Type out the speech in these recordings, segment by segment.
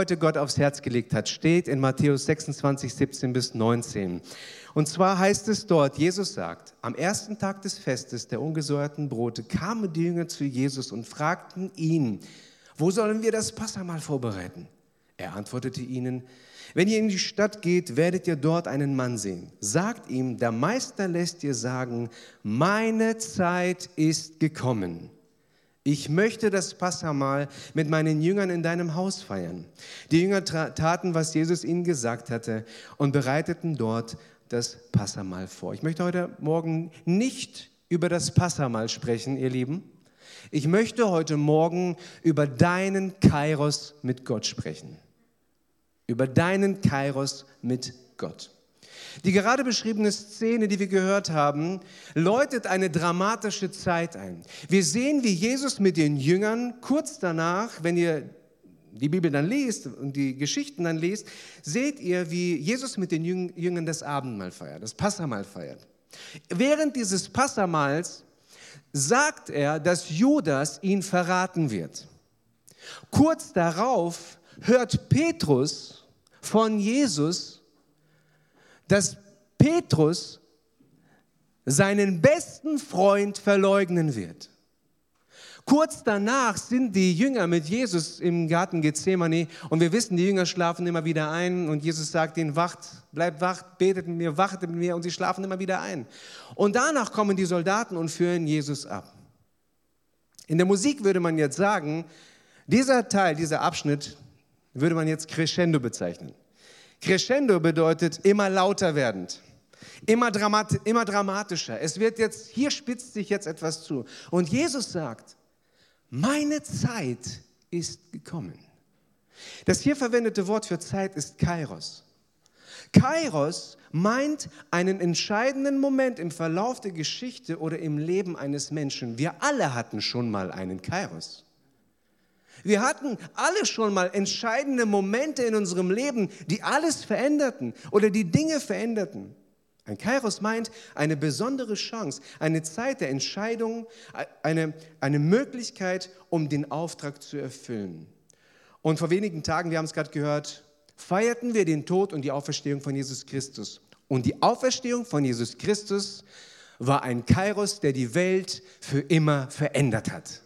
heute Gott aufs Herz gelegt hat, steht in Matthäus 26, 17 bis 19. Und zwar heißt es dort, Jesus sagt, am ersten Tag des Festes der ungesäuerten Brote kamen die Jünger zu Jesus und fragten ihn, wo sollen wir das Passamal vorbereiten? Er antwortete ihnen, wenn ihr in die Stadt geht, werdet ihr dort einen Mann sehen. Sagt ihm, der Meister lässt dir sagen, meine Zeit ist gekommen ich möchte das Passamal mit meinen Jüngern in deinem Haus feiern. Die Jünger taten, was Jesus ihnen gesagt hatte und bereiteten dort das Passamal vor. Ich möchte heute Morgen nicht über das Passamal sprechen, ihr Lieben. Ich möchte heute Morgen über deinen Kairos mit Gott sprechen. Über deinen Kairos mit Gott. Die gerade beschriebene Szene, die wir gehört haben, läutet eine dramatische Zeit ein. Wir sehen, wie Jesus mit den Jüngern kurz danach, wenn ihr die Bibel dann liest und die Geschichten dann liest, seht ihr, wie Jesus mit den Jüngern das Abendmahl feiert, das Passamal feiert. Während dieses Passamals sagt er, dass Judas ihn verraten wird. Kurz darauf hört Petrus von Jesus, dass Petrus seinen besten Freund verleugnen wird. Kurz danach sind die Jünger mit Jesus im Garten Gethsemane und wir wissen, die Jünger schlafen immer wieder ein und Jesus sagt ihnen, wacht, bleibt wach, betet mit mir, wachtet mit mir und sie schlafen immer wieder ein. Und danach kommen die Soldaten und führen Jesus ab. In der Musik würde man jetzt sagen, dieser Teil, dieser Abschnitt würde man jetzt Crescendo bezeichnen. Crescendo bedeutet immer lauter werdend, immer, dramat immer dramatischer. Es wird jetzt, hier spitzt sich jetzt etwas zu. Und Jesus sagt, meine Zeit ist gekommen. Das hier verwendete Wort für Zeit ist Kairos. Kairos meint einen entscheidenden Moment im Verlauf der Geschichte oder im Leben eines Menschen. Wir alle hatten schon mal einen Kairos. Wir hatten alle schon mal entscheidende Momente in unserem Leben, die alles veränderten oder die Dinge veränderten. Ein Kairos meint eine besondere Chance, eine Zeit der Entscheidung, eine, eine Möglichkeit, um den Auftrag zu erfüllen. Und vor wenigen Tagen, wir haben es gerade gehört, feierten wir den Tod und die Auferstehung von Jesus Christus. Und die Auferstehung von Jesus Christus war ein Kairos, der die Welt für immer verändert hat.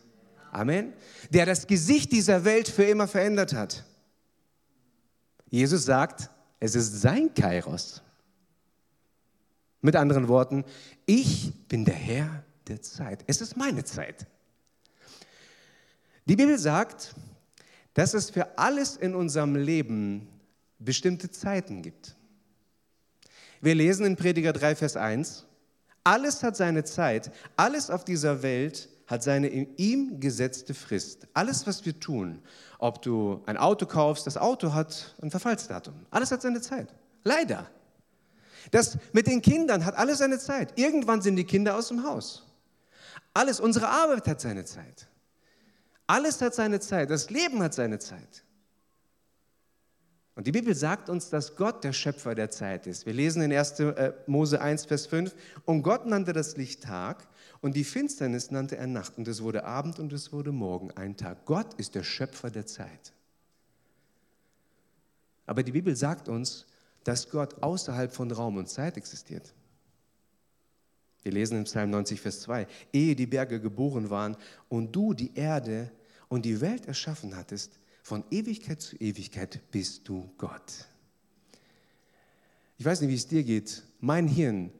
Amen. Der das Gesicht dieser Welt für immer verändert hat. Jesus sagt, es ist sein Kairos. Mit anderen Worten, ich bin der Herr der Zeit. Es ist meine Zeit. Die Bibel sagt, dass es für alles in unserem Leben bestimmte Zeiten gibt. Wir lesen in Prediger 3, Vers 1, alles hat seine Zeit, alles auf dieser Welt hat seine in ihm gesetzte Frist. Alles, was wir tun, ob du ein Auto kaufst, das Auto hat ein Verfallsdatum. Alles hat seine Zeit. Leider. Das mit den Kindern hat alles seine Zeit. Irgendwann sind die Kinder aus dem Haus. Alles, unsere Arbeit hat seine Zeit. Alles hat seine Zeit. Das Leben hat seine Zeit. Und die Bibel sagt uns, dass Gott der Schöpfer der Zeit ist. Wir lesen in 1. Äh, Mose 1, Vers 5, und Gott nannte das Licht Tag und die Finsternis nannte er Nacht und es wurde Abend und es wurde Morgen, ein Tag. Gott ist der Schöpfer der Zeit. Aber die Bibel sagt uns, dass Gott außerhalb von Raum und Zeit existiert. Wir lesen im Psalm 90, Vers 2, ehe die Berge geboren waren und du die Erde und die Welt erschaffen hattest, von Ewigkeit zu Ewigkeit bist du Gott. Ich weiß nicht, wie es dir geht. Mein Hirn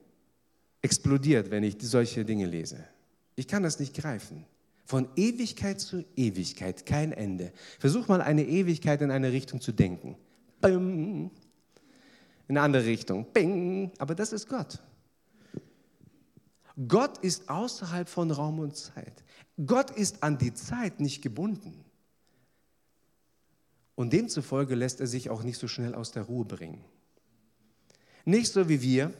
explodiert, wenn ich solche Dinge lese. Ich kann das nicht greifen. Von Ewigkeit zu Ewigkeit, kein Ende. Versuch mal eine Ewigkeit in eine Richtung zu denken. Bim. In eine andere Richtung. Bing. Aber das ist Gott. Gott ist außerhalb von Raum und Zeit. Gott ist an die Zeit nicht gebunden. Und demzufolge lässt er sich auch nicht so schnell aus der Ruhe bringen. Nicht so wie wir.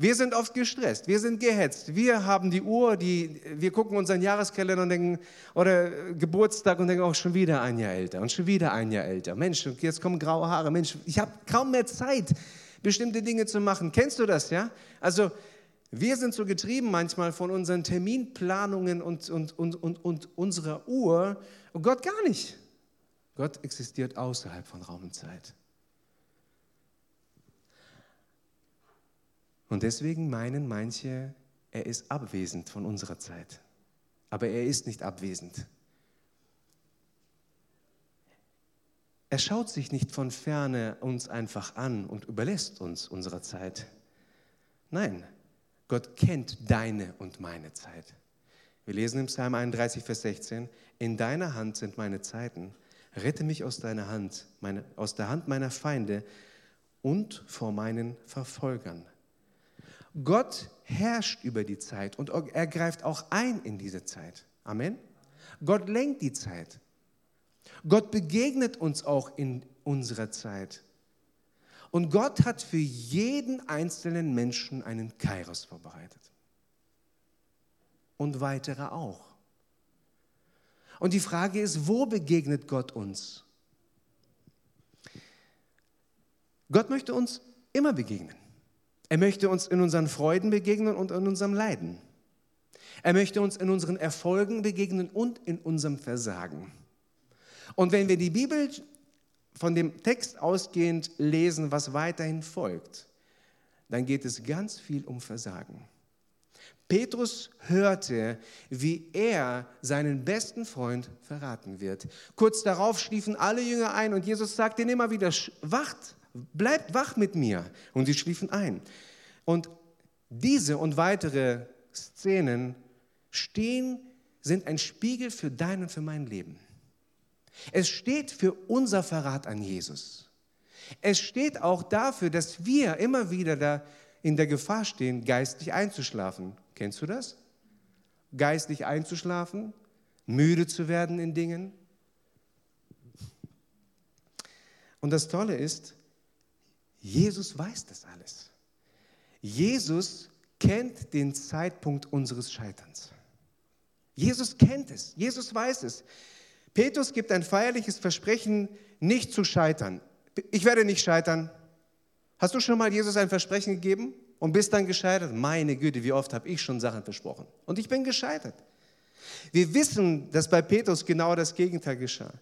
Wir sind oft gestresst, wir sind gehetzt, wir haben die Uhr, die, wir gucken unseren Jahreskalender und denken, oder Geburtstag und denken, auch oh, schon wieder ein Jahr älter und schon wieder ein Jahr älter. Mensch, jetzt kommen graue Haare. Mensch, ich habe kaum mehr Zeit, bestimmte Dinge zu machen. Kennst du das, ja? Also, wir sind so getrieben manchmal von unseren Terminplanungen und, und, und, und, und unserer Uhr und Gott gar nicht. Gott existiert außerhalb von Raum und Zeit. Und deswegen meinen manche, er ist abwesend von unserer Zeit. Aber er ist nicht abwesend. Er schaut sich nicht von ferne uns einfach an und überlässt uns unserer Zeit. Nein, Gott kennt deine und meine Zeit. Wir lesen im Psalm 31, Vers 16, in deiner Hand sind meine Zeiten. Rette mich aus deiner Hand, meine, aus der Hand meiner Feinde und vor meinen Verfolgern. Gott herrscht über die Zeit und er greift auch ein in diese Zeit. Amen. Gott lenkt die Zeit. Gott begegnet uns auch in unserer Zeit. Und Gott hat für jeden einzelnen Menschen einen Kairos vorbereitet. Und weitere auch. Und die Frage ist, wo begegnet Gott uns? Gott möchte uns immer begegnen. Er möchte uns in unseren Freuden begegnen und in unserem Leiden. Er möchte uns in unseren Erfolgen begegnen und in unserem Versagen. Und wenn wir die Bibel von dem Text ausgehend lesen, was weiterhin folgt, dann geht es ganz viel um Versagen. Petrus hörte, wie er seinen besten Freund verraten wird. Kurz darauf schliefen alle Jünger ein und Jesus sagte ihnen immer wieder, wacht, bleibt wach mit mir. Und sie schliefen ein. Und diese und weitere Szenen stehen, sind ein Spiegel für dein und für mein Leben. Es steht für unser Verrat an Jesus. Es steht auch dafür, dass wir immer wieder da in der Gefahr stehen, geistlich einzuschlafen. Kennst du das? Geistlich einzuschlafen, müde zu werden in Dingen. Und das Tolle ist, Jesus weiß das alles. Jesus kennt den Zeitpunkt unseres Scheiterns. Jesus kennt es, Jesus weiß es. Petrus gibt ein feierliches Versprechen, nicht zu scheitern. Ich werde nicht scheitern. Hast du schon mal Jesus ein Versprechen gegeben und bist dann gescheitert? Meine Güte, wie oft habe ich schon Sachen versprochen? Und ich bin gescheitert. Wir wissen, dass bei Petrus genau das Gegenteil geschah.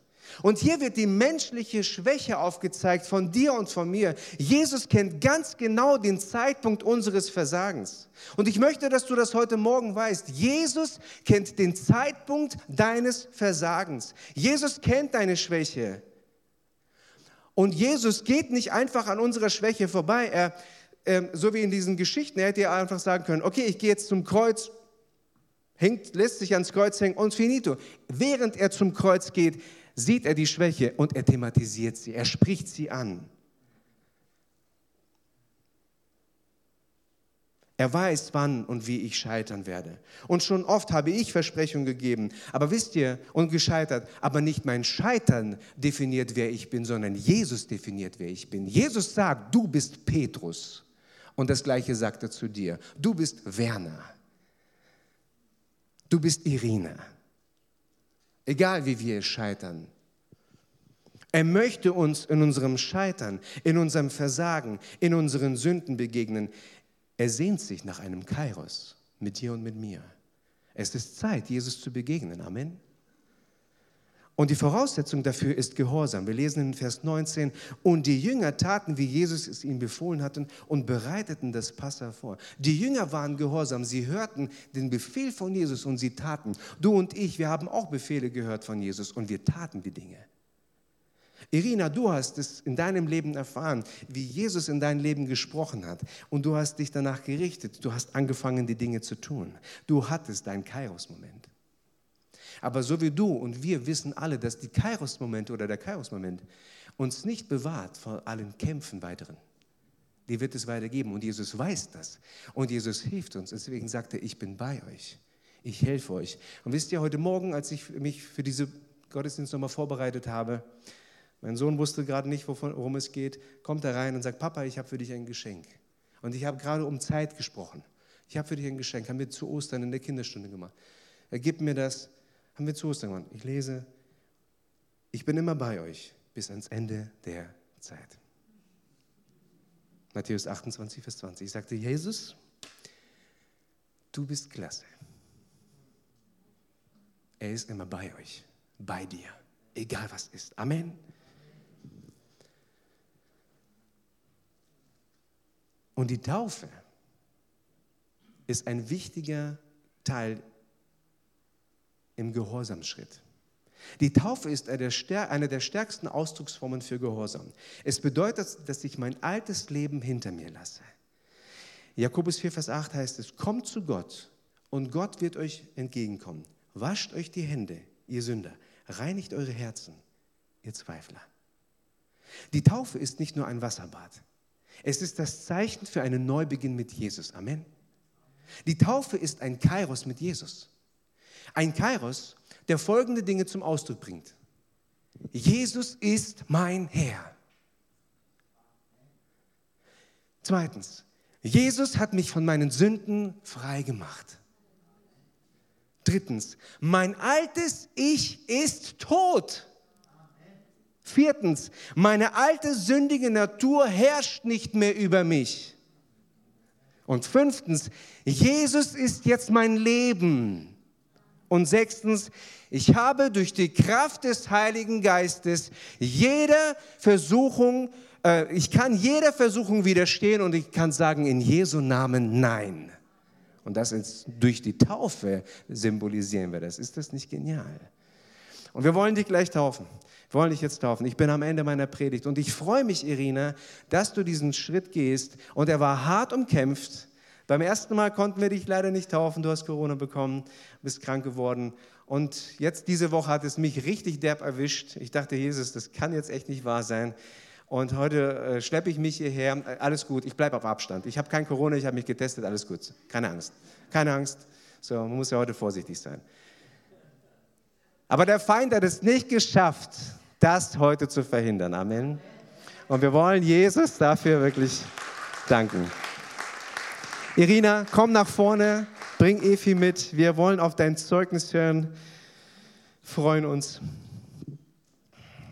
Und hier wird die menschliche Schwäche aufgezeigt von dir und von mir. Jesus kennt ganz genau den Zeitpunkt unseres Versagens. Und ich möchte, dass du das heute Morgen weißt. Jesus kennt den Zeitpunkt deines Versagens. Jesus kennt deine Schwäche. Und Jesus geht nicht einfach an unserer Schwäche vorbei. Er, äh, so wie in diesen Geschichten, er hätte ja einfach sagen können, okay, ich gehe jetzt zum Kreuz, hängt, lässt sich ans Kreuz hängen und finito. Während er zum Kreuz geht, sieht er die Schwäche und er thematisiert sie, er spricht sie an. Er weiß, wann und wie ich scheitern werde. Und schon oft habe ich Versprechungen gegeben, aber wisst ihr, und gescheitert, aber nicht mein Scheitern definiert, wer ich bin, sondern Jesus definiert, wer ich bin. Jesus sagt, du bist Petrus. Und das gleiche sagt er zu dir. Du bist Werner. Du bist Irina egal wie wir scheitern. Er möchte uns in unserem Scheitern, in unserem Versagen, in unseren Sünden begegnen. Er sehnt sich nach einem Kairos mit dir und mit mir. Es ist Zeit, Jesus zu begegnen. Amen. Und die Voraussetzung dafür ist Gehorsam. Wir lesen in Vers 19, und die Jünger taten, wie Jesus es ihnen befohlen hatte, und bereiteten das Passa vor. Die Jünger waren gehorsam, sie hörten den Befehl von Jesus und sie taten. Du und ich, wir haben auch Befehle gehört von Jesus und wir taten die Dinge. Irina, du hast es in deinem Leben erfahren, wie Jesus in dein Leben gesprochen hat und du hast dich danach gerichtet. Du hast angefangen, die Dinge zu tun. Du hattest deinen Kairos-Moment. Aber so wie du und wir wissen alle, dass die Kairos-Momente oder der Kairos-Moment uns nicht bewahrt vor allen Kämpfen weiteren. Die wird es weitergeben und Jesus weiß das und Jesus hilft uns. Deswegen sagt er, ich bin bei euch. Ich helfe euch. Und wisst ihr, heute Morgen, als ich mich für diese Gottesdienst nochmal vorbereitet habe, mein Sohn wusste gerade nicht, worum es geht, kommt er rein und sagt, Papa, ich habe für dich ein Geschenk. Und ich habe gerade um Zeit gesprochen. Ich habe für dich ein Geschenk, haben wir zu Ostern in der Kinderstunde gemacht. Er gibt mir das haben wir zu gemacht. Ich lese, ich bin immer bei euch bis ans Ende der Zeit. Matthäus 28, Vers 20. Ich sagte, Jesus, du bist klasse. Er ist immer bei euch, bei dir. egal was ist. Amen. Und die Taufe ist ein wichtiger Teil im Gehorsamschritt. Die Taufe ist eine der stärksten Ausdrucksformen für Gehorsam. Es bedeutet, dass ich mein altes Leben hinter mir lasse. Jakobus 4, Vers 8 heißt es, kommt zu Gott und Gott wird euch entgegenkommen. Wascht euch die Hände, ihr Sünder, reinigt eure Herzen, ihr Zweifler. Die Taufe ist nicht nur ein Wasserbad. Es ist das Zeichen für einen Neubeginn mit Jesus. Amen. Die Taufe ist ein Kairos mit Jesus. Ein Kairos, der folgende Dinge zum Ausdruck bringt. Jesus ist mein Herr. Zweitens, Jesus hat mich von meinen Sünden frei gemacht. Drittens, mein altes Ich ist tot. Viertens, meine alte sündige Natur herrscht nicht mehr über mich. Und fünftens, Jesus ist jetzt mein Leben. Und sechstens, ich habe durch die Kraft des Heiligen Geistes jeder Versuchung, äh, ich kann jeder Versuchung widerstehen und ich kann sagen in Jesu Namen Nein. Und das ist durch die Taufe symbolisieren wir das. Ist das nicht genial? Und wir wollen dich gleich taufen. Wir wollen dich jetzt taufen. Ich bin am Ende meiner Predigt und ich freue mich, Irina, dass du diesen Schritt gehst. Und er war hart umkämpft. Beim ersten Mal konnten wir dich leider nicht taufen. Du hast Corona bekommen, bist krank geworden. Und jetzt diese Woche hat es mich richtig derb erwischt. Ich dachte, Jesus, das kann jetzt echt nicht wahr sein. Und heute äh, schleppe ich mich hierher. Äh, alles gut, ich bleibe auf Abstand. Ich habe kein Corona, ich habe mich getestet, alles gut. Keine Angst. Keine Angst. So, man muss ja heute vorsichtig sein. Aber der Feind hat es nicht geschafft, das heute zu verhindern. Amen. Und wir wollen Jesus dafür wirklich danken. Irina, komm nach vorne, bring Efi mit. Wir wollen auf dein Zeugnis hören. Freuen uns.